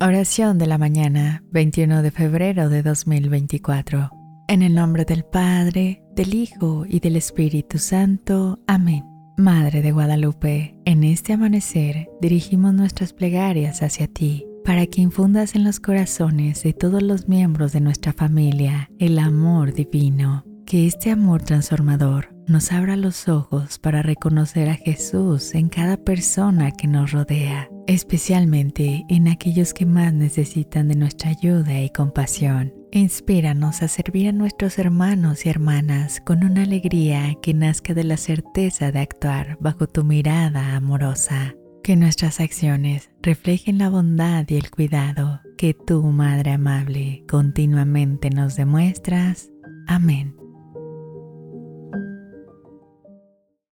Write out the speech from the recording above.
Oración de la mañana, 21 de febrero de 2024. En el nombre del Padre, del Hijo y del Espíritu Santo. Amén. Madre de Guadalupe, en este amanecer dirigimos nuestras plegarias hacia ti, para que infundas en los corazones de todos los miembros de nuestra familia el amor divino. Que este amor transformador nos abra los ojos para reconocer a Jesús en cada persona que nos rodea especialmente en aquellos que más necesitan de nuestra ayuda y compasión. Inspíranos a servir a nuestros hermanos y hermanas con una alegría que nazca de la certeza de actuar bajo tu mirada amorosa. Que nuestras acciones reflejen la bondad y el cuidado que tú, Madre amable, continuamente nos demuestras. Amén.